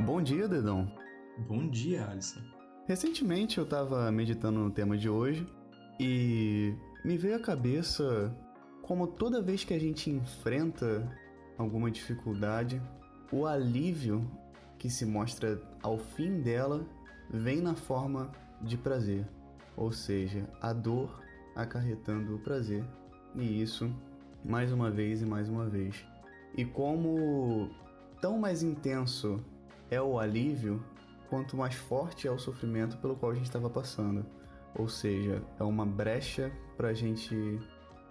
Bom dia, Dedão. Bom dia, Alisson. Recentemente eu tava meditando no tema de hoje e me veio à cabeça como toda vez que a gente enfrenta alguma dificuldade, o alívio que se mostra ao fim dela vem na forma de prazer, ou seja, a dor acarretando o prazer. E isso, mais uma vez e mais uma vez. E como tão mais intenso é o alívio, quanto mais forte é o sofrimento pelo qual a gente estava passando. Ou seja, é uma brecha para a gente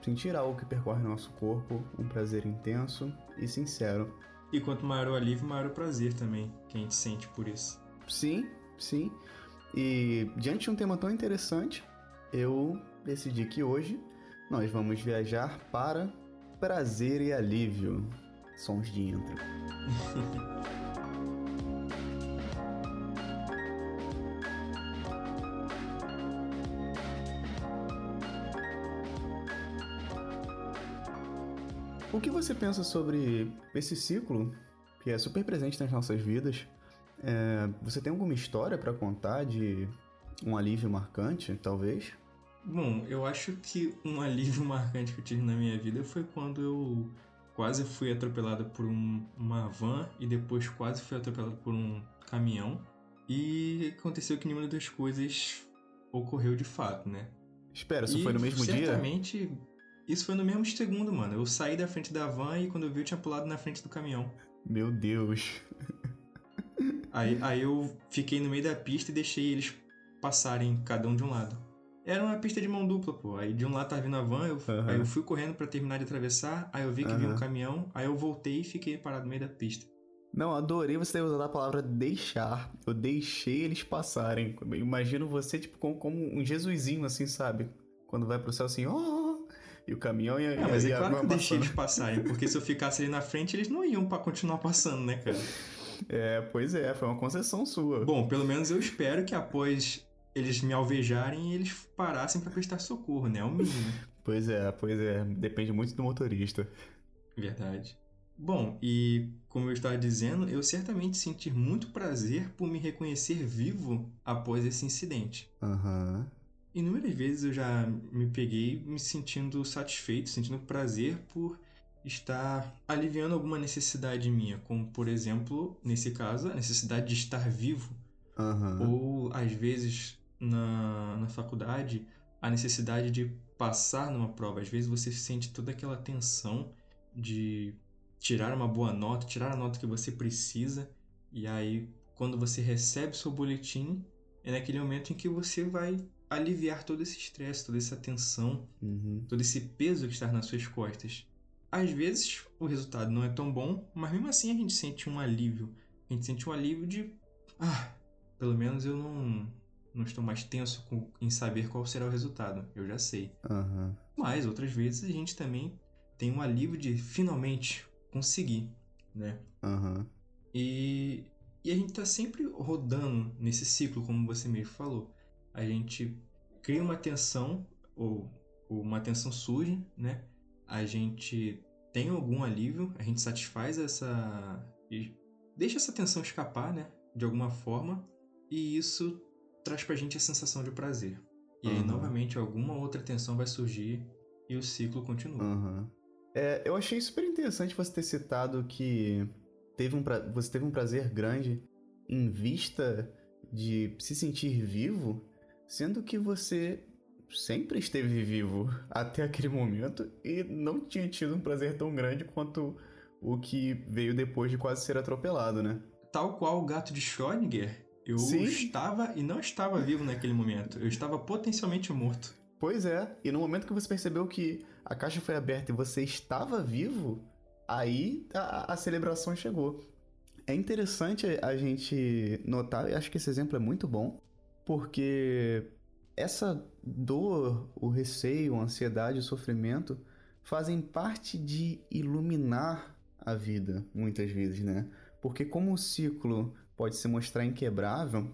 sentir algo que percorre nosso corpo, um prazer intenso e sincero. E quanto maior o alívio, maior o prazer também que a gente sente por isso. Sim, sim. E diante de um tema tão interessante, eu decidi que hoje nós vamos viajar para prazer e alívio. Sons de intro. O que você pensa sobre esse ciclo que é super presente nas nossas vidas? É, você tem alguma história para contar de um alívio marcante, talvez? Bom, eu acho que um alívio marcante que eu tive na minha vida foi quando eu quase fui atropelado por um, uma van e depois quase fui atropelado por um caminhão. E aconteceu que nenhuma das coisas ocorreu de fato, né? Espera, isso e foi no mesmo certamente, dia? Certamente isso foi no mesmo segundo, mano. Eu saí da frente da van e quando eu vi eu tinha pulado na frente do caminhão. Meu Deus. aí, aí eu fiquei no meio da pista e deixei eles passarem cada um de um lado. Era uma pista de mão dupla, pô. Aí de um lado tava vindo a van, eu, uhum. aí eu fui correndo para terminar de atravessar, aí eu vi que uhum. vinha um caminhão, aí eu voltei e fiquei parado no meio da pista. Não, adorei você ter usado a palavra deixar. Eu deixei eles passarem. Eu imagino você, tipo, como, como um Jesusinho, assim, sabe? Quando vai pro céu assim, oh, e o caminhão ia. Ah, mas é claro que eu deixei eles passarem, porque se eu ficasse ali na frente, eles não iam para continuar passando, né, cara? É, pois é, foi uma concessão sua. Bom, pelo menos eu espero que após eles me alvejarem, eles parassem para prestar socorro, né? É o mínimo. pois é, pois é. Depende muito do motorista. Verdade. Bom, e como eu estava dizendo, eu certamente senti muito prazer por me reconhecer vivo após esse incidente. Aham. Uhum. Inúmeras vezes eu já me peguei me sentindo satisfeito, sentindo prazer por estar aliviando alguma necessidade minha, como por exemplo, nesse caso, a necessidade de estar vivo. Uhum. Ou às vezes na, na faculdade, a necessidade de passar numa prova. Às vezes você sente toda aquela tensão de tirar uma boa nota, tirar a nota que você precisa, e aí quando você recebe seu boletim, é naquele momento em que você vai aliviar todo esse estresse, toda essa tensão, uhum. todo esse peso que está nas suas costas. Às vezes o resultado não é tão bom, mas mesmo assim a gente sente um alívio. A gente sente um alívio de. Ah, pelo menos eu não, não estou mais tenso com, em saber qual será o resultado. Eu já sei. Uhum. Mas outras vezes a gente também tem um alívio de finalmente conseguir, né? Uhum. E, e a gente está sempre rodando nesse ciclo, como você mesmo falou a gente cria uma tensão, ou, ou uma tensão surge, né? A gente tem algum alívio, a gente satisfaz essa. e deixa essa tensão escapar, né? De alguma forma, e isso traz pra gente a sensação de prazer. E uhum. aí, novamente, alguma outra tensão vai surgir e o ciclo continua. Uhum. É, eu achei super interessante você ter citado que teve um pra... você teve um prazer grande em vista de se sentir vivo Sendo que você sempre esteve vivo até aquele momento e não tinha tido um prazer tão grande quanto o que veio depois de quase ser atropelado, né? Tal qual o gato de Schrödinger, eu Sim. estava e não estava vivo naquele momento. Eu estava potencialmente morto. Pois é, e no momento que você percebeu que a caixa foi aberta e você estava vivo, aí a, a celebração chegou. É interessante a gente notar, e acho que esse exemplo é muito bom, porque essa dor, o receio, a ansiedade, o sofrimento fazem parte de iluminar a vida, muitas vezes, né? Porque como o ciclo pode se mostrar inquebrável,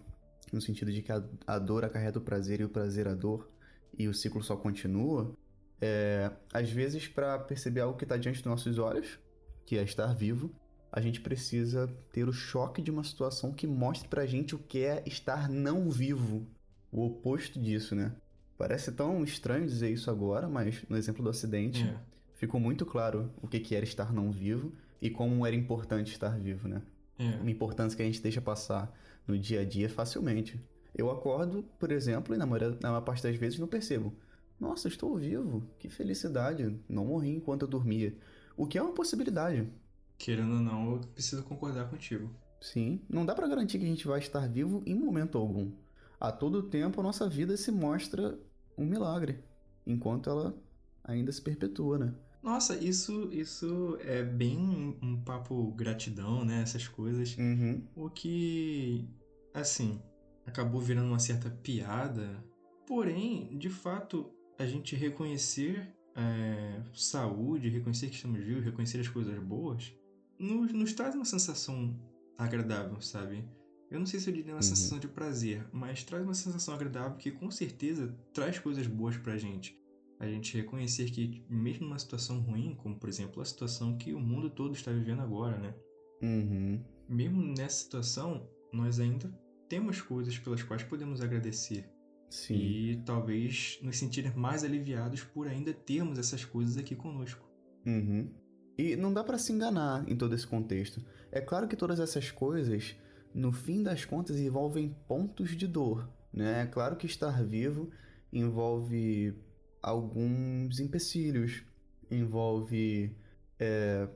no sentido de que a, dor acarreta o prazer e o prazer a dor, e o ciclo só continua, é, às vezes para perceber algo que está diante dos nossos olhos, que é estar vivo, a gente precisa ter o choque de uma situação que mostre pra gente o que é estar não vivo. O oposto disso, né? Parece tão estranho dizer isso agora, mas no exemplo do acidente, É. ficou muito claro o que que era estar não vivo e como era importante estar vivo, né? É. Uma importância que a gente deixa passar no dia a dia facilmente. Eu acordo, por exemplo, e na maior, na maior parte das vezes não percebo. Nossa, estou vivo, que felicidade, não morri enquanto eu dormia. O que é uma possibilidade. Querendo ou não, eu preciso concordar contigo. Sim, não dá pra garantir que a gente vai estar vivo em momento algum. A todo tempo a nossa vida se mostra um milagre, enquanto ela ainda se perpetua, né? Nossa, isso, isso é bem um, um papo gratidão, né? Essas coisas. Uhum. O que, assim, acabou virando uma certa piada. Porém, de fato, a gente reconhecer é, saúde, reconhecer que estamos vivos, reconhecer as coisas boas, nos, nos traz uma sensação agradável, sabe? Eu não sei se eu diria uma Uhum. sensação de prazer, mas traz uma sensação agradável que com certeza traz coisas boas pra gente. A gente reconhecer que, mesmo numa situação ruim, como por exemplo a situação que o mundo todo está vivendo agora, né? Uhum. mesmo nessa situação, nós ainda temos coisas pelas quais podemos agradecer Sim. e talvez nos sentir mais aliviados por ainda termos essas coisas aqui conosco. Uhum. E não dá pra se enganar em todo esse contexto. É claro que todas essas coisas, no fim das contas, envolvem pontos de dor, né? É claro que estar vivo envolve alguns empecilhos, envolve é,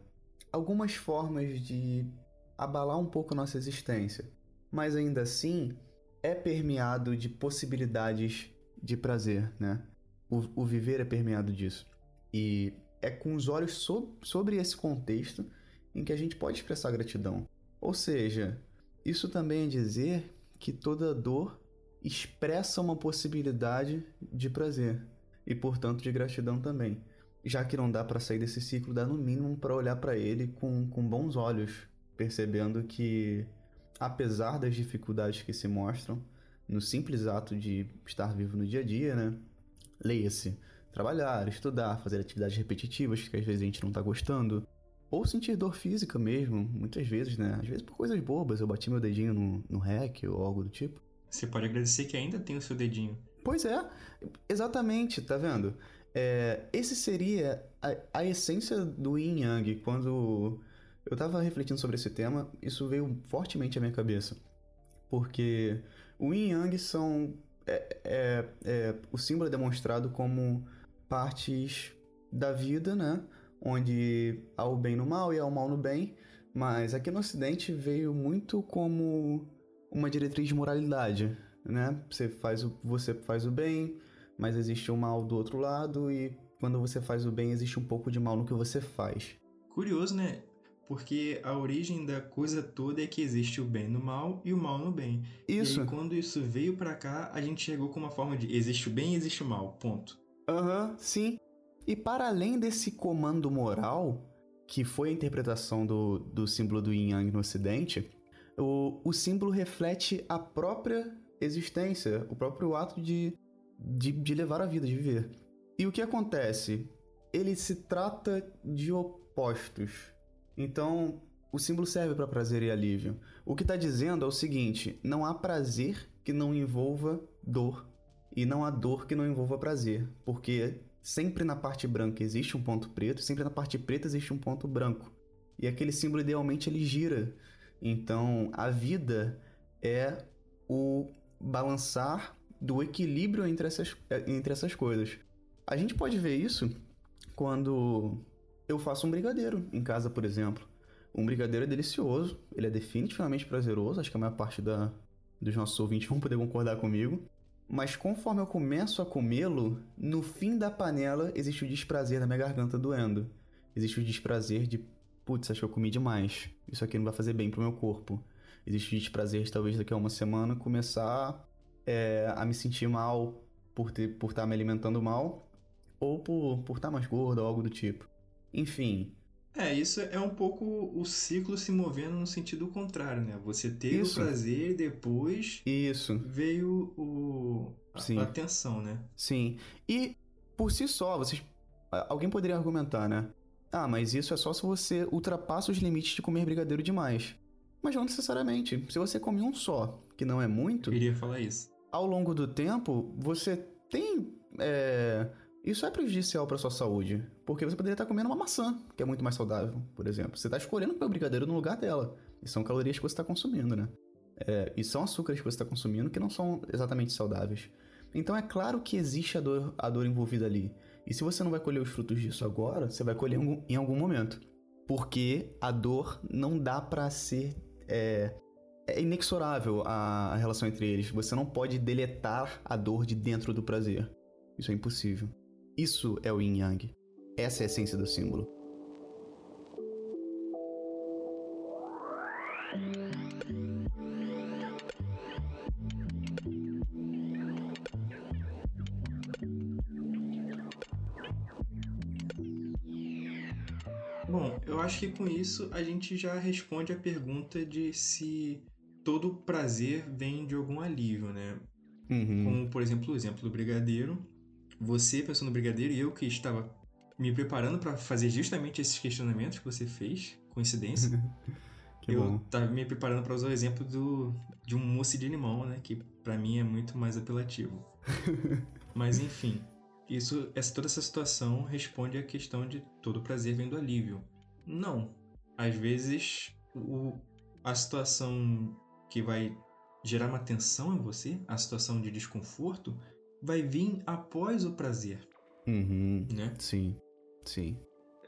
algumas formas de abalar um pouco nossa existência. Mas ainda assim, é permeado de possibilidades de prazer, né? O, o viver é permeado disso. E é com os olhos so- sobre esse contexto em que a gente pode expressar gratidão. Ou seja, isso também é dizer que toda dor expressa uma possibilidade de prazer e, portanto, de gratidão também. Já que não dá para sair desse ciclo, dá no mínimo para olhar para ele com, com bons olhos, percebendo que, apesar das dificuldades que se mostram, no simples ato de estar vivo no dia a dia, né? Leia-se trabalhar, estudar, fazer atividades repetitivas que às vezes a gente não tá gostando, ou sentir dor física mesmo, muitas vezes, né? Às vezes por coisas bobas, eu bati meu dedinho no, no rec ou algo do tipo. Você pode agradecer que ainda tem o seu dedinho. Pois é, exatamente, tá vendo? É, esse seria a, a essência do Yin Yang. Quando eu tava refletindo sobre esse tema, isso veio fortemente à minha cabeça. Porque o Yin Yang são. É, é, é, o símbolo é demonstrado como partes da vida, né? Onde há o bem no mal e há o mal no bem. Mas aqui no Ocidente veio muito como uma diretriz de moralidade, né? Você faz o, você faz o bem, mas existe o mal do outro lado e quando você faz o bem existe um pouco de mal no que você faz. Curioso, né? Porque a origem da coisa toda é que existe o bem no mal e o mal no bem. Isso. E aí, quando isso veio pra cá, a gente chegou com uma forma de existe o bem e existe o mal. Ponto. Aham, sim. E para além desse comando moral, que foi a interpretação do, do símbolo do Yin Yang no Ocidente, o, o símbolo reflete a própria existência, o próprio ato de, de, de levar a vida, de viver. E o que acontece? Ele se trata de opostos. Então, o símbolo serve para prazer e alívio. O que está dizendo é o seguinte: não há prazer que não envolva dor. E não há dor que não envolva prazer. Porque sempre na parte branca existe um ponto preto, sempre na parte preta existe um ponto branco. E aquele símbolo idealmente ele gira. Então, a vida é o balançar do equilíbrio entre essas, entre essas coisas. A gente pode ver isso quando eu faço um brigadeiro em casa, por exemplo. Um brigadeiro é delicioso, ele é definitivamente prazeroso, acho que a maior parte da, dos nossos ouvintes vão poder concordar comigo. Mas conforme eu começo a comê-lo, no fim da panela existe o desprazer da minha garganta doendo. Existe o desprazer de, putz, acho que eu comi demais. Isso aqui não vai fazer bem pro meu corpo. Existe o desprazer de talvez daqui a uma semana começar é, a me sentir mal por estar por tá me alimentando mal ou por estar tá mais gordo ou algo do tipo. Enfim. É, isso é um pouco o ciclo se movendo no sentido contrário, né? Você teve Isso. o prazer depois Isso. veio o, a, Sim. a tensão, né? Sim. E por si só, vocês. Alguém poderia argumentar, né? Ah, mas isso é só se você ultrapassa os limites de comer brigadeiro demais. Mas não necessariamente. Se você come um só, que não é muito. Eu iria falar isso. Ao longo do tempo, você tem. É... Isso é prejudicial para sua saúde. Porque você poderia estar comendo uma maçã, que é muito mais saudável, por exemplo. Você está escolhendo comer o brigadeiro no lugar dela. E são calorias que você está consumindo, né? É... E são açúcares que você está consumindo que não são exatamente saudáveis. Então é claro que existe a dor, a dor envolvida ali. E se você não vai colher os frutos disso agora, você vai colher em algum, momento. Porque a dor não dá para ser. É, é inexorável a relação entre eles. Você não pode deletar a dor de dentro do prazer. Isso é impossível. Isso é o yin yang. Essa é a essência do símbolo. Bom, eu acho que com isso a gente já responde a pergunta de se todo prazer vem de algum alívio, né? Uhum. Como, por exemplo, o exemplo do brigadeiro. Você pensou no brigadeiro e eu que estava me preparando para fazer justamente esses questionamentos que você fez, coincidência. que eu bom. estava me preparando para usar o exemplo do, de um mousse de limão, né? Que para mim é muito mais apelativo. Mas enfim, isso, essa, toda essa situação responde à questão de todo prazer vem do alívio. Não. Às vezes, o, a situação que vai gerar uma tensão em você, a situação de desconforto, vai vir após o prazer, Uhum. né? Sim, sim.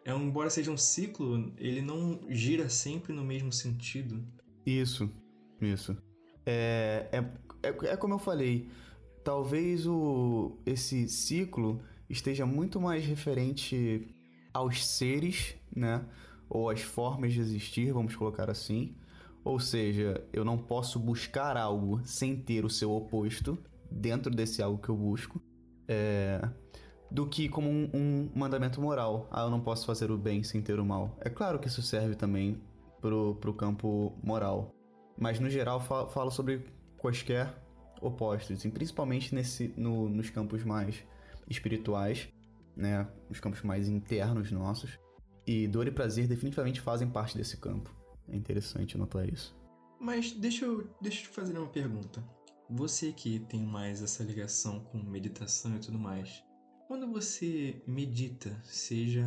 É, embora seja um ciclo, ele não gira sempre no mesmo sentido. Isso, isso. É, é, é, é como eu falei, talvez o, esse ciclo esteja muito mais referente aos seres, né? Ou às formas de existir, vamos colocar assim. Ou seja, eu não posso buscar algo sem ter o seu oposto dentro desse algo que eu busco. É, do que como um, um mandamento moral. Ah, eu não posso fazer o bem sem ter o mal. É claro que isso serve também pro, pro campo moral. Mas no geral fa- falo sobre quaisquer opostos, e principalmente nesse, no- nos campos mais espirituais, né? Os campos mais internos nossos. E dor e prazer definitivamente fazem parte desse campo. É interessante notar isso. Mas deixa eu, deixa eu te fazer uma pergunta. Você que tem mais essa ligação com meditação e tudo mais, quando você medita, seja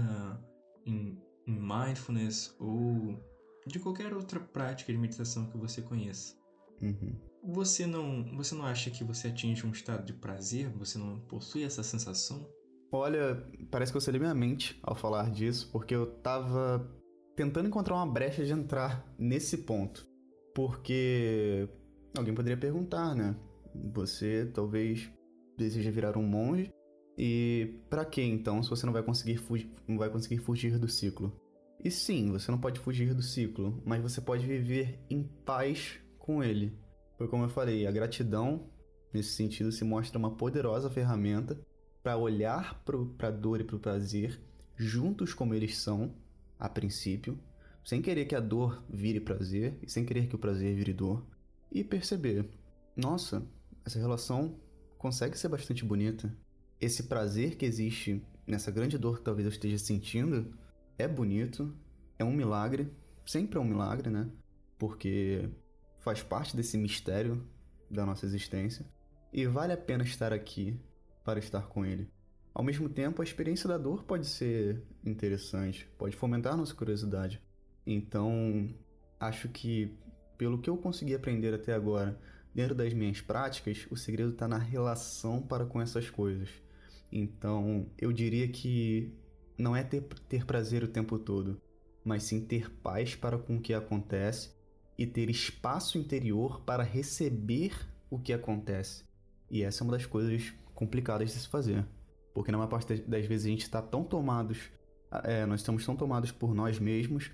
em, mindfulness ou de qualquer outra prática de meditação que você conheça, Uhum. você não, você não acha que você atinge um estado de prazer? Você não possui essa sensação? Olha, parece que eu li minha mente ao falar disso, porque eu tava tentando encontrar uma brecha de entrar nesse ponto. Porque alguém poderia perguntar, né? Você talvez deseja virar um monge e pra que então se você não vai conseguir fugir, não vai conseguir fugir do ciclo? E sim, você não pode fugir do ciclo, mas você pode viver em paz com ele. Foi como eu falei, a gratidão nesse sentido se mostra uma poderosa ferramenta para olhar para a dor e para o prazer juntos como eles são, a princípio, sem querer que a dor vire prazer e sem querer que o prazer vire dor, e perceber: nossa, essa relação consegue ser bastante bonita. Esse prazer que existe nessa grande dor que talvez eu esteja sentindo é bonito, é um milagre, sempre é um milagre, né? Porque faz parte desse mistério da nossa existência e vale a pena estar aqui para estar com ele. Ao mesmo tempo, a experiência da dor pode ser interessante, pode fomentar nossa curiosidade. Então, acho que, pelo que eu consegui aprender até agora, dentro das minhas práticas, o segredo está na relação para com essas coisas. Então, eu diria que não é ter, ter prazer o tempo todo, mas sim ter paz para com o que acontece e ter espaço interior para receber o que acontece. E essa é uma das coisas complicadas de se fazer. Porque na maior parte das vezes a gente está tão tomados, é, nós estamos tão tomados por nós mesmos,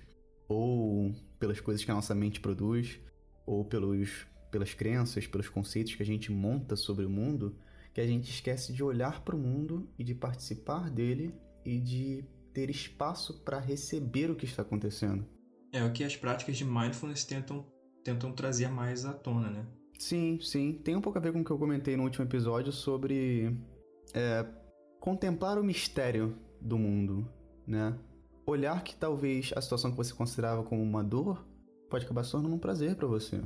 ou pelas coisas que a nossa mente produz, ou pelos, pelas crenças, pelos conceitos que a gente monta sobre o mundo, que a gente esquece de olhar para o mundo e de participar dele e de ter espaço para receber o que está acontecendo. É o que as práticas de mindfulness tentam, tentam trazer mais à tona, né? Sim, sim. Tem um pouco a ver com o que eu comentei no último episódio sobre é, contemplar o mistério do mundo, né? Olhar que talvez a situação que você considerava como uma dor pode acabar se tornando um prazer para você,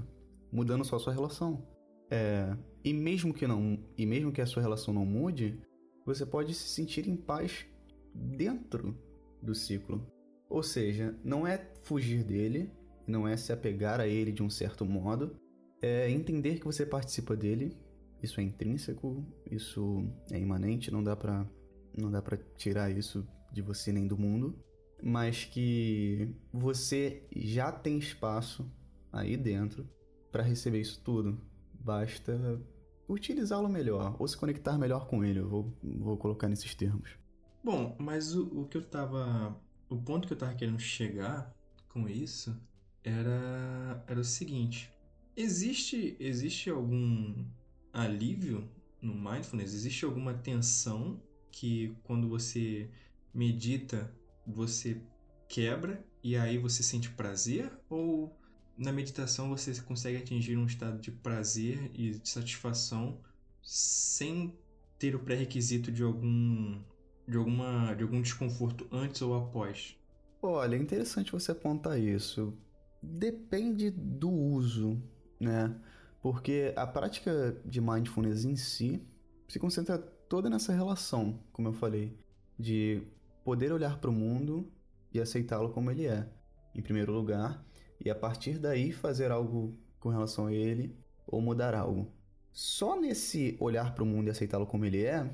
mudando só a sua relação. É, e mesmo que não, e mesmo que a sua relação não mude, você pode se sentir em paz dentro do ciclo. Ou seja, não é fugir dele, não é se apegar a ele de um certo modo, é entender que você participa dele. Isso é intrínseco, isso é imanente, não dá para não dá para tirar isso de você nem do mundo, mas que você já tem espaço aí dentro para receber isso tudo. Basta utilizá-lo melhor ou se conectar melhor com ele. Eu vou, vou colocar nesses termos. Bom, mas o, o que eu tava. O ponto que eu tava querendo chegar com isso era, era o seguinte: existe, existe algum alívio no mindfulness? Existe alguma tensão que quando você medita você quebra e aí você sente prazer? Ou na meditação você consegue atingir um estado de prazer e de satisfação sem ter o pré-requisito de algum de alguma de algum desconforto antes ou após? Olha, é interessante você apontar isso. Depende do uso, né? Porque a prática de mindfulness em si se concentra toda nessa relação, como eu falei, de poder olhar para o mundo e aceitá-lo como ele é, em primeiro lugar, e a partir daí fazer algo com relação a ele ou mudar algo. Só nesse olhar para o mundo e aceitá-lo como ele é,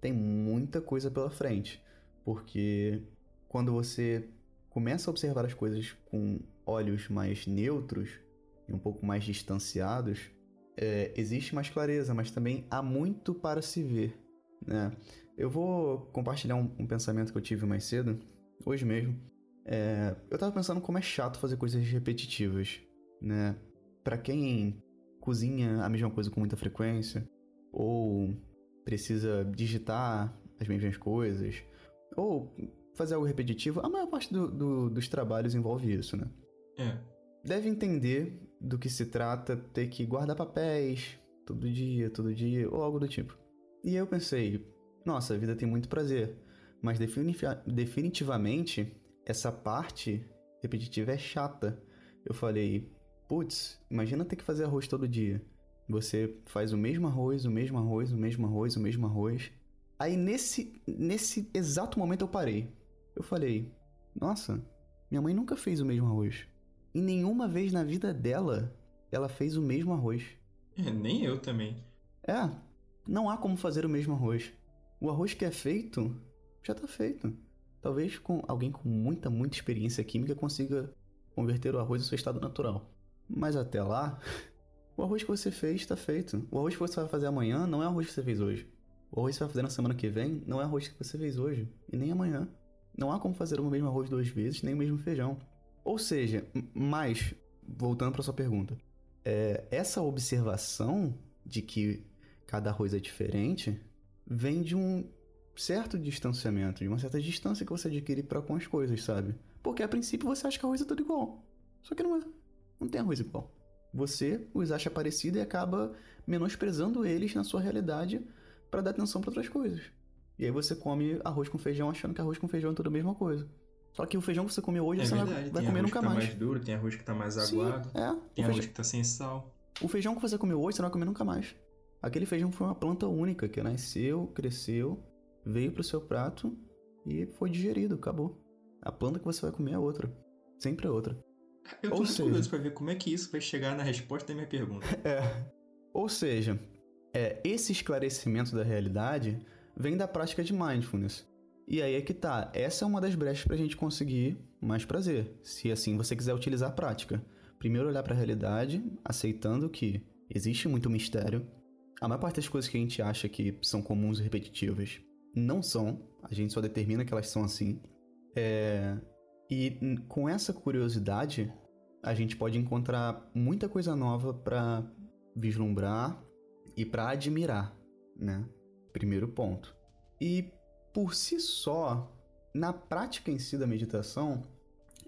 tem muita coisa pela frente, porque quando você começa a observar as coisas com olhos mais neutros e um pouco mais distanciados, é, existe mais clareza, mas também há muito para se ver. Né? Eu vou compartilhar um, um pensamento que eu tive mais cedo, hoje mesmo, é, eu tava pensando como é chato fazer coisas repetitivas, né? Pra quem cozinha a mesma coisa com muita frequência, ou precisa digitar as mesmas coisas, ou fazer algo repetitivo, a maior parte do, do, dos trabalhos envolve isso, né? É. Deve entender do que se trata ter que guardar papéis todo dia, todo dia, ou algo do tipo. E eu pensei, nossa, a vida tem muito prazer, mas definitivamente essa parte repetitiva é chata. Eu falei, putz, imagina ter que fazer arroz todo dia. Você faz o mesmo arroz, o mesmo arroz, o mesmo arroz, o mesmo arroz. Aí nesse, nesse exato momento eu parei. Eu falei, nossa, minha mãe nunca fez o mesmo arroz. E nenhuma vez na vida dela ela fez o mesmo arroz. É, nem eu também. É, não há como fazer o mesmo arroz. O arroz que é feito já tá feito. Talvez com alguém com muita, muita experiência química consiga converter o arroz ao seu estado natural. Mas até lá, o arroz que você fez está feito. O arroz que você vai fazer amanhã não é o arroz que você fez hoje. O arroz que você vai fazer na semana que vem não é o arroz que você fez hoje e nem amanhã. Não há como fazer o mesmo arroz duas vezes, nem o mesmo feijão. Ou seja, mais, voltando para sua pergunta, é, essa observação de que cada arroz é diferente vem de um certo distanciamento, de uma certa distância que você adquire para com as coisas, sabe? Porque a princípio você acha que arroz é tudo igual. Só que não é. Não tem arroz igual. Você os acha parecido e acaba menosprezando eles na sua realidade para dar atenção para outras coisas. E aí você come arroz com feijão achando que arroz com feijão é tudo a mesma coisa. Só que o feijão que você comeu hoje é você verdade. vai tem comer arroz nunca que tá mais. mais duro, tem arroz que tá mais Sim, aguado, é. tem o, arroz feijão, que tá sem sal. o feijão que você comeu hoje você não vai comer nunca mais. Aquele feijão foi uma planta única que nasceu, cresceu, veio pro seu prato e foi digerido, acabou. A planta que você vai comer é outra. Sempre é outra. Eu tô Ou muito seja- curioso pra ver como é que isso vai chegar na resposta da minha pergunta. É. Ou seja, é, esse esclarecimento da realidade vem da prática de mindfulness. E aí é que tá. Essa é uma das brechas pra gente conseguir mais prazer. Se assim você quiser utilizar a prática. Primeiro olhar pra realidade, aceitando que existe muito mistério. A maior parte das coisas que a gente acha que são comuns e repetitivas não são. A gente só determina que elas são assim. É, E com essa curiosidade, a gente pode encontrar muita coisa nova pra vislumbrar e pra admirar, né? Primeiro ponto. E por si só, na prática em si da meditação,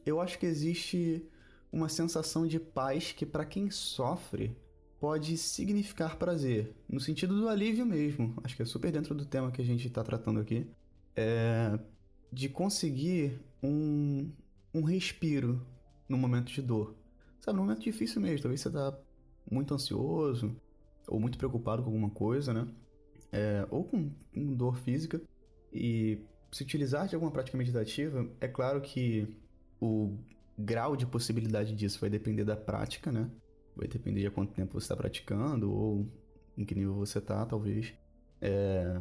eu acho que existe uma sensação de paz que para quem sofre pode significar prazer, no sentido do alívio mesmo. Acho que é super dentro do tema que a gente está tratando aqui. É de conseguir um, um respiro no momento de dor. Sabe, num momento difícil mesmo. Talvez você tá muito ansioso ou muito preocupado com alguma coisa, né? É, ou com, com dor física. E se utilizar de alguma prática meditativa, é claro que o grau de possibilidade disso vai depender da prática, né? Vai depender de quanto tempo você está praticando ou em que nível você está, talvez. É...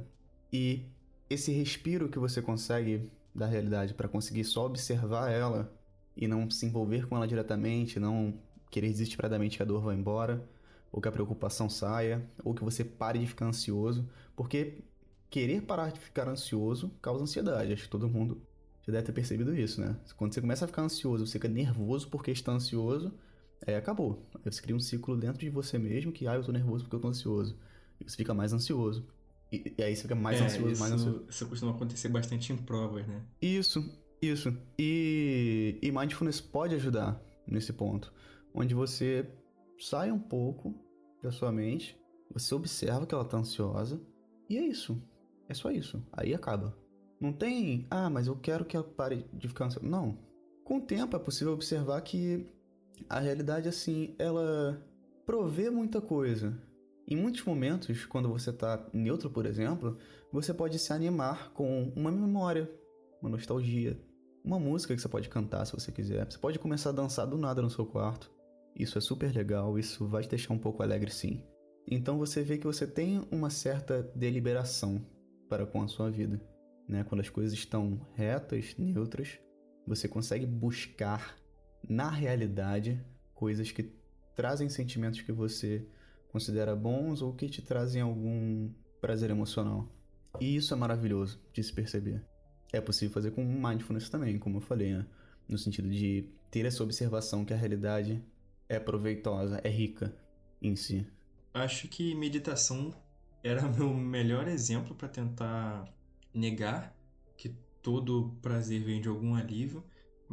E esse respiro que você consegue da realidade para conseguir só observar ela e não se envolver com ela diretamente, não querer desesperadamente que a dor vá embora, ou que a preocupação saia, ou que você pare de ficar ansioso, porque querer parar de ficar ansioso causa ansiedade. Acho que todo mundo já deve ter percebido isso, né? Quando você começa a ficar ansioso, você fica nervoso porque está ansioso, aí acabou. Aí você cria um ciclo dentro de você mesmo que, ah, eu tô nervoso porque eu tô ansioso. E você fica mais ansioso. E, e aí você fica mais é, ansioso, isso, mais ansioso. Isso costuma acontecer bastante em provas, né? Isso, isso. E, e mindfulness pode ajudar nesse ponto. Onde você sai um pouco da sua mente, você observa que ela tá ansiosa, e é isso. É só isso. Aí acaba. Não tem, ah, mas eu quero que ela pare de ficar ansiosa. Não. Com o tempo é possível observar que a realidade, assim, ela provê muita coisa. Em muitos momentos, quando você está neutro, por exemplo, você pode se animar com uma memória, uma nostalgia, uma música que você pode cantar se você quiser. Você pode começar a dançar do nada no seu quarto. Isso é super legal, isso vai te deixar um pouco alegre sim. Então você vê que você tem uma certa deliberação para com a sua vida. Né? Quando as coisas estão retas, neutras, você consegue buscar na realidade coisas que trazem sentimentos que você considera bons ou que te trazem algum prazer emocional. E isso é maravilhoso de se perceber é possível fazer com mindfulness também, como eu falei, né? No sentido de ter essa observação que a realidade é proveitosa, é rica em si. Acho que meditação era meu melhor exemplo para tentar negar que todo prazer vem de algum alívio,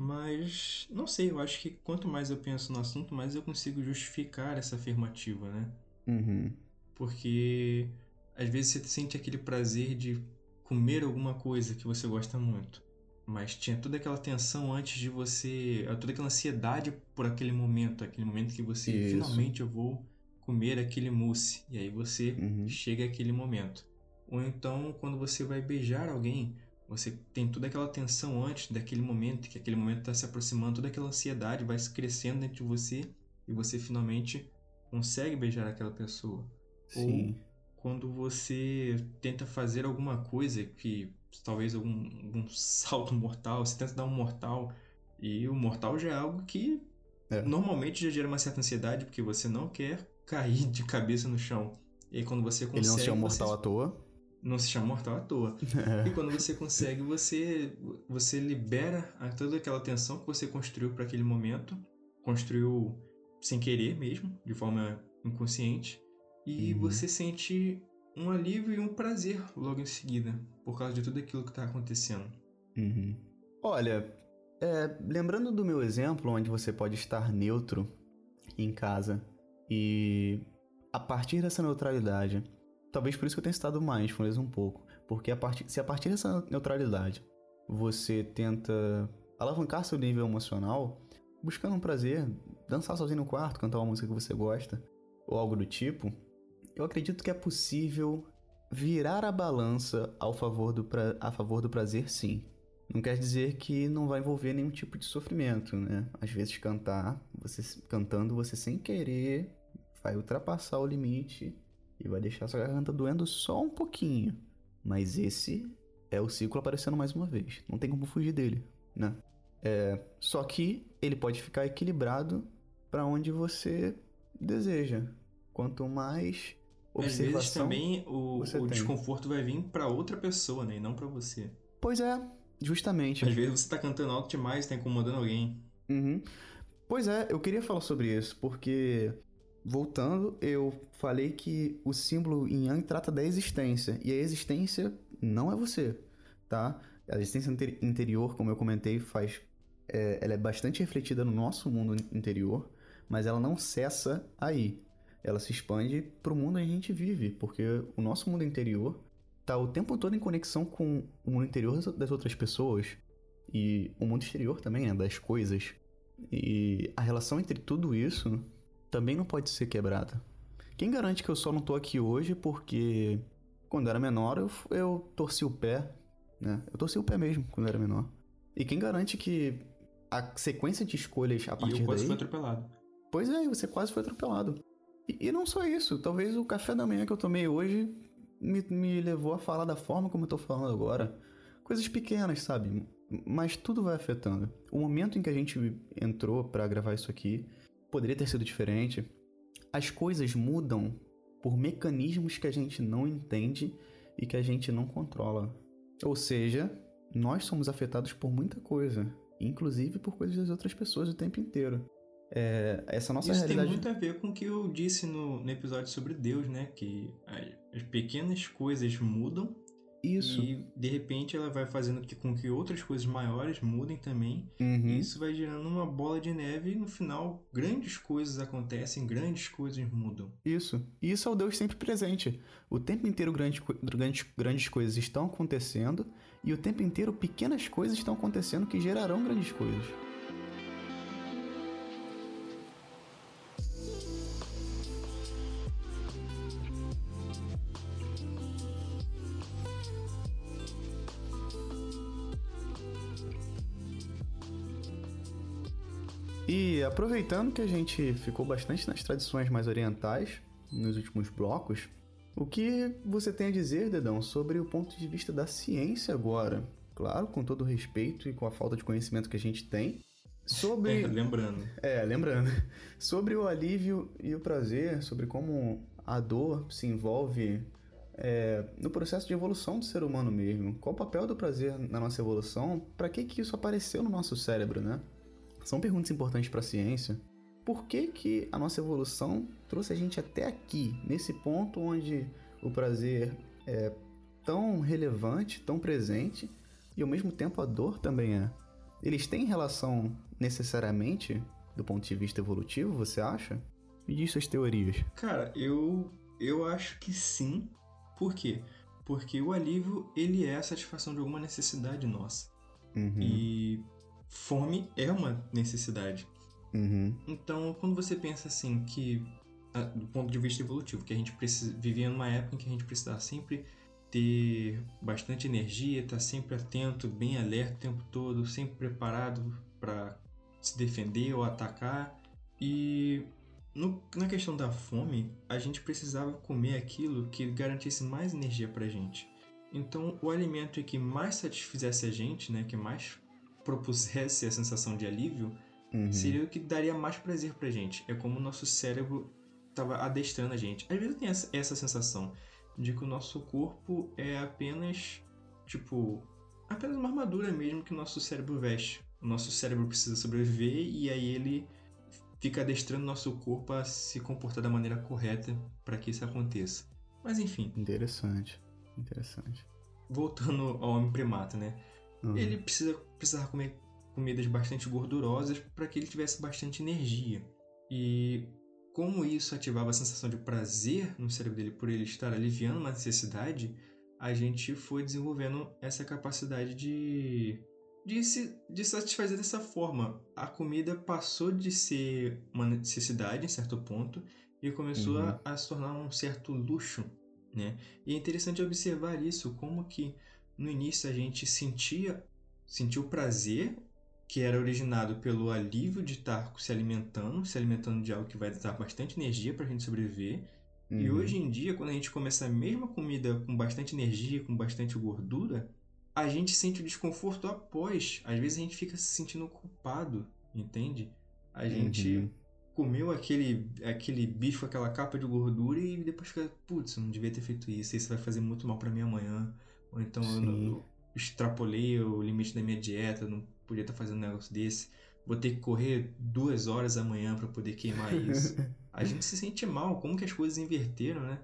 mas não sei, eu acho que quanto mais eu penso no assunto, mais eu consigo justificar essa afirmativa, né? Uhum. Porque às vezes você sente aquele prazer de comer alguma coisa que você gosta muito. Mas tinha toda aquela tensão antes de você. toda aquela ansiedade por aquele momento, aquele momento que você Isso. finalmente eu vou comer aquele mousse. E aí você Uhum. chega aquele momento. Ou então quando você vai beijar alguém, você tem toda aquela tensão antes daquele momento, que aquele momento está se aproximando, toda aquela ansiedade vai se crescendo dentro de você e você finalmente consegue beijar aquela pessoa. Sim. Quando você tenta fazer alguma coisa que talvez algum, algum salto mortal, você tenta dar um mortal e o mortal já é algo que É. normalmente já gera uma certa ansiedade porque você não quer cair de cabeça no chão. E aí quando você consegue. Ele não se chama você- mortal à toa. Não se chama mortal à toa. E quando você consegue, você, você libera toda aquela tensão que você construiu para aquele momento, construiu sem querer mesmo, de forma inconsciente, e Uhum. você sente um alívio e um prazer logo em seguida, por causa de tudo aquilo que está acontecendo. Uhum. Olha, é, lembrando do meu exemplo, onde você pode estar neutro em casa e a partir dessa neutralidade, talvez por isso que eu tenha citado mindfulness um pouco, porque a partir, se a partir dessa neutralidade você tenta alavancar seu nível emocional, buscando um prazer, dançar sozinho no quarto, cantar uma música que você gosta, ou algo do tipo, eu acredito que é possível virar a balança ao favor do pra... a favor do prazer, sim. Não quer dizer que não vai envolver nenhum tipo de sofrimento, né? Às vezes cantar, você cantando, você sem querer vai ultrapassar o limite e vai deixar sua garganta doendo só um pouquinho. Mas esse é o ciclo aparecendo mais uma vez. Não tem como fugir dele, né? É, só que ele pode ficar equilibrado para onde você deseja. Quanto mais Às vezes observação. também o, o desconforto vai vir para outra pessoa, né, e não para você. Pois é, justamente. Às vezes você tá cantando alto demais, tá incomodando alguém. Uhum. Pois é, eu queria falar sobre isso, porque voltando, eu falei que o símbolo em Yang trata da existência, e a existência não é você, tá? A existência inter- interior, como eu comentei, faz é, ela é bastante refletida no nosso mundo interior, mas ela não cessa aí. Ela se expande para o mundo onde a gente vive, porque o nosso mundo interior tá o tempo todo em conexão com o mundo interior das outras pessoas. e o mundo exterior também, né, das coisas. E a relação entre tudo isso também não pode ser quebrada. Quem garante que eu só não tô aqui hoje porque quando era menor eu, eu torci o pé, né? Eu torci o pé mesmo quando era menor. E quem garante que a sequência de escolhas a partir e eu quase daí... fui atropelado. Pois é, você quase foi atropelado. E, e, não só isso, talvez o café da manhã que eu tomei hoje me, me levou a falar da forma como eu tô falando agora. Coisas pequenas, sabe? Mas tudo vai afetando. O momento em que a gente entrou para gravar isso aqui poderia ter sido diferente. As coisas mudam por mecanismos que a gente não entende e que a gente não controla. Ou seja, nós somos afetados por muita coisa, inclusive por coisas das outras pessoas o tempo inteiro. É, essa nossa Isso realidade... tem muito a ver com o que eu disse no, no episódio sobre Deus, né? Que as pequenas coisas mudam isso. E de repente ela vai fazendo que, com que outras coisas maiores mudem também. Uhum. E isso vai gerando uma bola de neve e no final grandes coisas acontecem, grandes coisas mudam. Isso. E isso é o Deus sempre presente. O tempo inteiro grandes, grandes, grandes coisas estão acontecendo e o tempo inteiro pequenas coisas estão acontecendo que gerarão grandes coisas. E aproveitando que a gente ficou bastante nas tradições mais orientais nos últimos blocos, o que você tem a dizer, Dedão, sobre o ponto de vista da ciência agora? Claro, com todo o respeito e com a falta de conhecimento que a gente tem. Sobre. É, lembrando. É, lembrando. Sobre o alívio e o prazer, sobre como a dor se envolve é, no processo de evolução do ser humano mesmo. Qual o papel do prazer na nossa evolução? Para que, que isso apareceu no nosso cérebro, né? São perguntas importantes para a ciência. Por que, que a nossa evolução trouxe a gente até aqui, nesse ponto onde o prazer é tão relevante, tão presente, e ao mesmo tempo a dor também é? Eles têm relação necessariamente do ponto de vista evolutivo, você acha? Me diz suas teorias. Cara, eu, eu acho que sim. Por quê? Porque o alívio, ele é a satisfação de alguma necessidade nossa. Uhum. E fome é uma necessidade. Uhum. Então, quando você pensa assim que, do ponto de vista evolutivo, que a gente precisa, vivia numa época em que a gente precisava sempre ter bastante energia, estar sempre atento, bem alerta o tempo todo, sempre preparado para se defender ou atacar. E no, na questão da fome, a gente precisava comer aquilo que garantisse mais energia para a gente. Então, o alimento que mais satisfizesse a gente, né, que mais propusesse a sensação de alívio, uhum. seria o que daria mais prazer pra gente. É como o nosso cérebro estava adestrando a gente. Às vezes tem essa, essa sensação de que o nosso corpo é apenas, tipo, apenas uma armadura mesmo que o nosso cérebro veste. O nosso cérebro precisa sobreviver e aí ele fica adestrando nosso corpo a se comportar da maneira correta para que isso aconteça. Mas enfim. Interessante. Interessante. Voltando ao homem primata, né? Uhum. Ele precisa precisar comer comidas bastante gordurosas para que ele tivesse bastante energia. E como isso ativava a sensação de prazer no cérebro dele por ele estar aliviando uma necessidade, a gente foi desenvolvendo essa capacidade de, de, se, de satisfazer dessa forma. A comida passou de ser uma necessidade em certo ponto e começou Uhum. a, a se tornar um certo luxo. Né? E é interessante observar isso, como que no início a gente sentia, sentia o prazer que era originado pelo alívio de estar se alimentando, se alimentando de algo que vai dar bastante energia para a gente sobreviver. E Uhum. hoje em dia, quando a gente come essa mesma comida com bastante energia, com bastante gordura, a gente sente o desconforto após. Às vezes a gente fica se sentindo culpado, entende? A gente Uhum. comeu aquele, aquele bicho, aquela capa de gordura e depois fica, putz, eu não devia ter feito isso, isso vai fazer muito mal para mim amanhã. Ou então eu, não- eu extrapolei o limite da minha dieta, não podia estar fazendo um negócio desse. Vou ter que correr duas horas amanhã para poder queimar isso. A gente se sente mal, como que as coisas inverteram, né?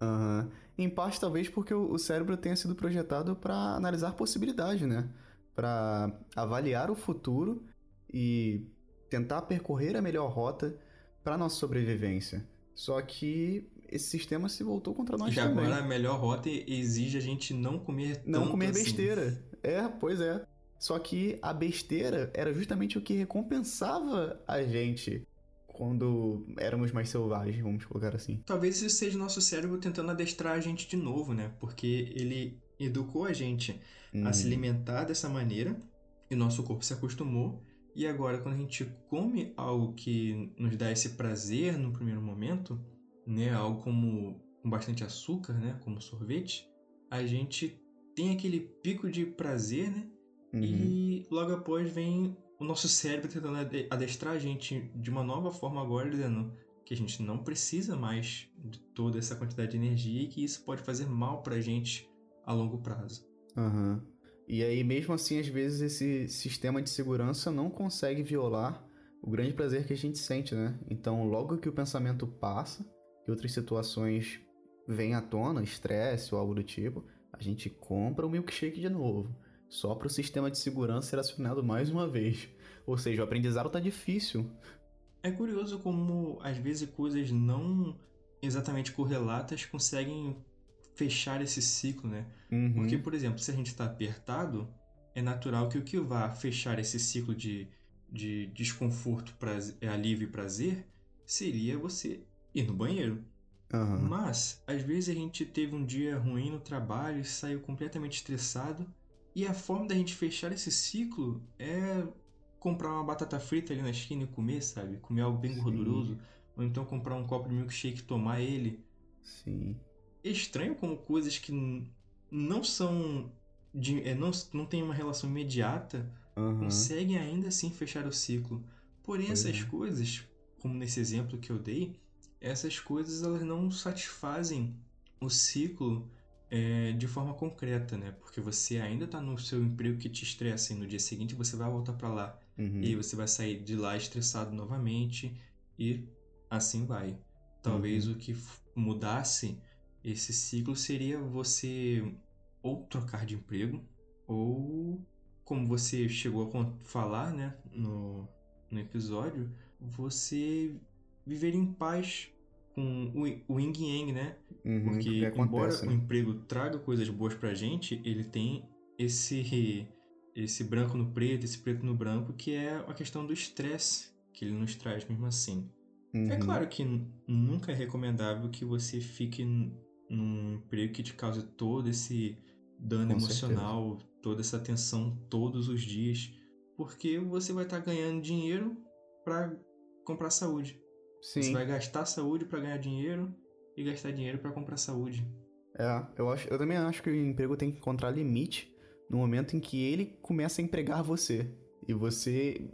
Aham. Em parte, talvez porque o cérebro tenha sido projetado para analisar possibilidades, né? Para avaliar o futuro e tentar percorrer a melhor rota para nossa sobrevivência. Só que esse sistema se voltou contra nós e também. agora a melhor rota exige a gente não comer Não comer assim. besteira. É, pois é. Só que a besteira era justamente o que recompensava a gente quando éramos mais selvagens, vamos colocar assim. Talvez isso seja o nosso cérebro tentando adestrar a gente de novo, né? Porque ele educou a gente hum. a se uhum. alimentar dessa maneira e nosso corpo se acostumou. E agora, quando a gente come algo que nos dá esse prazer no primeiro momento, né? Algo como com bastante açúcar, né? Como sorvete, a gente tem aquele pico de prazer, né? Uhum. E logo após vem o nosso cérebro tentando adestrar a gente de uma nova forma agora, dizendo que a gente não precisa mais de toda essa quantidade de energia e que isso pode fazer mal pra gente a longo prazo. Uhum. E aí, mesmo assim, às vezes esse sistema de segurança não consegue violar o grande prazer que a gente sente, né? Então, logo que o pensamento passa, que outras situações vêm à tona, estresse ou algo do tipo, a gente compra o milkshake de novo só para o sistema de segurança ser acionado mais uma vez. Ou seja, o aprendizado tá difícil. É curioso como às vezes coisas não exatamente correlatas conseguem fechar esse ciclo, né? Uhum. Porque, por exemplo, se a gente está apertado, é natural que o que vá fechar esse ciclo de, de desconforto, prazer, é, alívio e prazer seria você ir no banheiro. Uhum. Mas, às vezes a gente teve um dia ruim no trabalho e saiu completamente estressado e a forma da gente fechar esse ciclo é comprar uma batata frita ali na esquina e comer, sabe? Comer algo bem Sim. gorduroso. Ou então comprar um copo de milkshake e tomar ele. Sim. É estranho como coisas que não são. De, é, não, não tem uma relação imediata uhum. conseguem ainda assim fechar o ciclo. Porém, pois essas é. coisas, como nesse exemplo que eu dei, essas coisas elas não satisfazem o ciclo é, de forma concreta, né? Porque você ainda está no seu emprego que te estressa e no dia seguinte você vai voltar para lá. Uhum. E você vai sair de lá estressado novamente e assim vai. Talvez uhum. o que mudasse esse ciclo seria você ou trocar de emprego ou como você chegou a falar, né, no, no episódio, você viver em paz com o, o yin yang, né? Uhum, Porque acontece, embora né? o emprego traga coisas boas pra gente, ele tem esse esse branco no preto, esse preto no branco, que é a questão do estresse que ele nos traz mesmo assim. É uhum. É claro que nunca é recomendável que você fique num emprego que te cause todo esse dano Com emocional, certeza. toda essa tensão todos os dias, porque você vai estar tá ganhando dinheiro para comprar saúde. Sim. Você vai gastar saúde para ganhar dinheiro e gastar dinheiro para comprar saúde. É, eu, acho, eu também acho que o emprego tem que encontrar limite no momento em que ele começa a empregar você. E você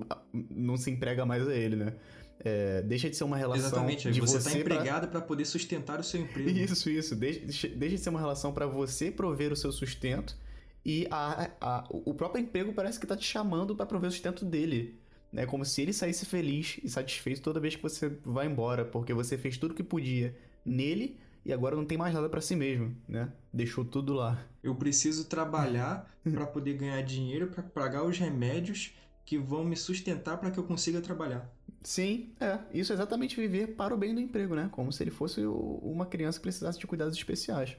não se emprega mais a ele, né? É, deixa de ser uma relação. Exatamente, de você está empregado para poder sustentar o seu emprego. Isso, isso. Deixa, deixa de ser uma relação para você prover o seu sustento e a, a, o próprio emprego parece que está te chamando para prover o sustento dele. É como se ele saísse feliz e satisfeito toda vez que você vai embora, porque você fez tudo que podia nele e agora não tem mais nada para si mesmo, né? Deixou tudo lá. Eu preciso trabalhar para poder ganhar dinheiro para pagar os remédios que vão me sustentar para que eu consiga trabalhar. Sim, é. Isso é exatamente viver para o bem do emprego, né? Como se ele fosse uma criança que precisasse de cuidados especiais.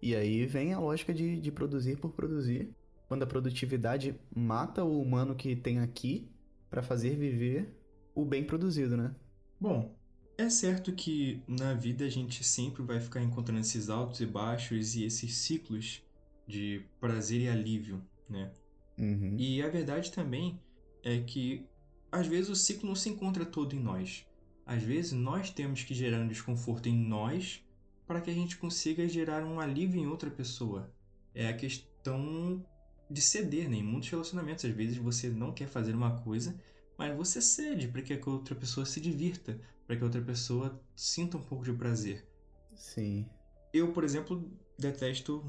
E aí vem a lógica de, de produzir por produzir. Quando a produtividade mata o humano que tem aqui, para fazer viver o bem produzido, né? Bom, é certo que na vida a gente sempre vai ficar encontrando esses altos e baixos e esses ciclos de prazer e alívio, né? Uhum. E a verdade também é que às vezes o ciclo não se encontra todo em nós. Às vezes nós temos que gerar um desconforto em nós para que a gente consiga gerar um alívio em outra pessoa. É a questão de ceder, né? Em muitos relacionamentos, às vezes você não quer fazer uma coisa, mas você cede para que a outra pessoa se divirta, para que a outra pessoa sinta um pouco de prazer. Sim. Eu, por exemplo, detesto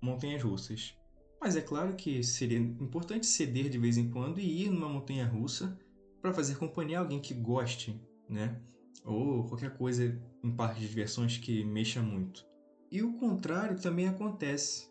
montanhas russas. Mas é claro que seria importante ceder de vez em quando e ir numa montanha russa para fazer companhia a alguém que goste, né? Ou qualquer coisa em parque de diversões que mexa muito. E o contrário também acontece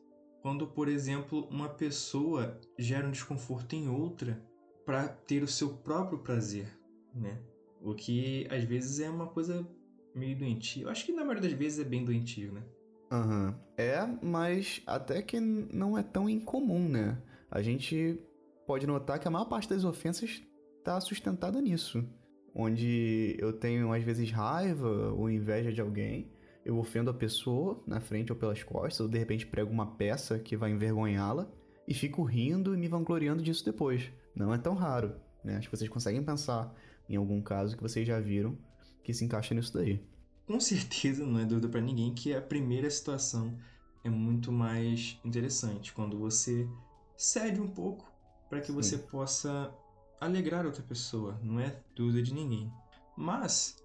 quando, por exemplo, uma pessoa gera um desconforto em outra para ter o seu próprio prazer, né? O que às vezes é uma coisa meio doentio. Eu acho que na maioria das vezes é bem doentio, né? Aham. Uhum. É, mas até que não é tão incomum, né? A gente pode notar que a maior parte das ofensas está sustentada nisso. Onde eu tenho, às vezes, raiva ou inveja de alguém, eu ofendo a pessoa na frente ou pelas costas, ou de repente prego uma peça que vai envergonhá-la e fico rindo e me vangloriando disso depois. Não é tão raro, né? Acho que vocês conseguem pensar em algum caso que vocês já viram que se encaixa nisso daí. Com certeza, não é dúvida para ninguém que a primeira situação é muito mais interessante quando você cede um pouco para que Sim. você possa alegrar outra pessoa, não é dúvida de ninguém. Mas,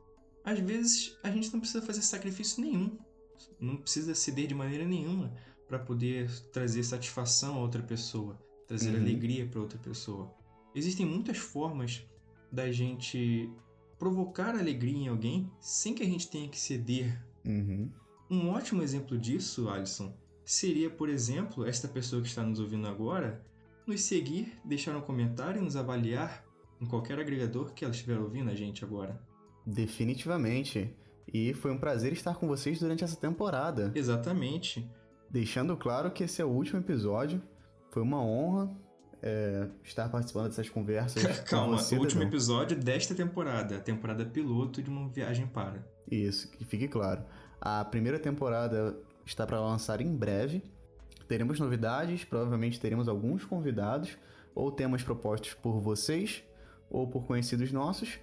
às vezes, a gente não precisa fazer sacrifício nenhum, não precisa ceder de maneira nenhuma para poder trazer satisfação a outra pessoa, trazer uhum. alegria para outra pessoa. Existem muitas formas da gente provocar alegria em alguém sem que a gente tenha que ceder. Uhum. Um ótimo exemplo disso, Alisson, seria, por exemplo, esta pessoa que está nos ouvindo agora nos seguir, deixar um comentário e nos avaliar em qualquer agregador que ela estiver ouvindo a gente agora. Definitivamente. E foi um prazer estar com vocês durante essa temporada. Exatamente. Deixando claro que esse é o último episódio. Foi uma honra é, estar participando dessas conversas. Calma, você, o último episódio desta temporada, a temporada piloto de uma viagem para. Isso, que fique claro. A primeira temporada está para lançar em breve. Teremos novidades, provavelmente teremos alguns convidados, ou temas propostos por vocês, ou por conhecidos nossos.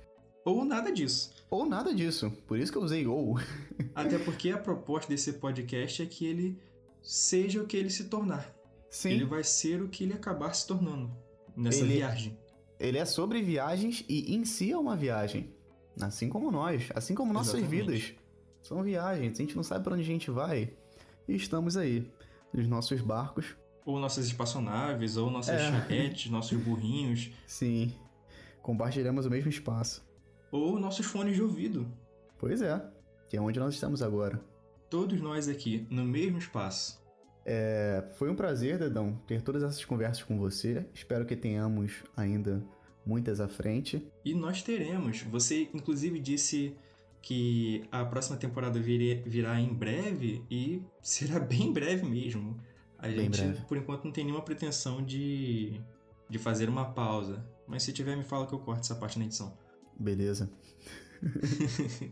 Ou nada disso. Ou nada disso. Por isso que eu usei ou. Até porque a proposta desse podcast é que ele seja o que ele se tornar. Sim. Ele vai ser o que ele acabar se tornando nessa ele, viagem. Ele é sobre viagens e em si é uma viagem. Assim como nós, assim como nossas Exatamente. vidas. São viagens, a gente não sabe para onde a gente vai. E estamos aí nos nossos barcos. Ou nossas espaçonaves, ou nossas é. charretes, nossos burrinhos. Sim. Compartilhamos o mesmo espaço. Ou nossos fones de ouvido. Pois é, que é onde nós estamos agora. Todos nós aqui, no mesmo espaço. É, foi um prazer, Dedão, ter todas essas conversas com você. Espero que tenhamos ainda muitas à frente. E nós teremos. Você, inclusive, disse que a próxima temporada virá em breve e será bem breve mesmo. A bem gente, breve. por enquanto, não tem nenhuma pretensão de, de fazer uma pausa. Mas se tiver, me fala que eu corto essa parte na edição. Beleza.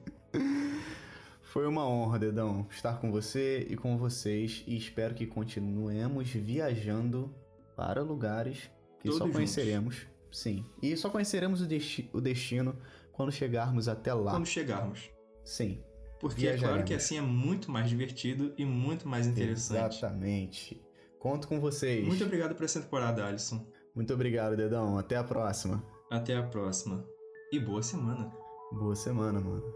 Foi uma honra, Dedão, estar com você e com vocês e espero que continuemos viajando para lugares que Todos só conheceremos. Juntos. Sim. E só conheceremos o, desti o destino quando chegarmos até lá. Quando chegarmos. Sim. Porque é claro que assim é muito mais divertido e muito mais interessante. Exatamente. Conto com vocês. Muito obrigado por essa temporada, Alisson. Muito obrigado, Dedão. Até a próxima. Até a próxima. E boa semana. Boa semana, mano.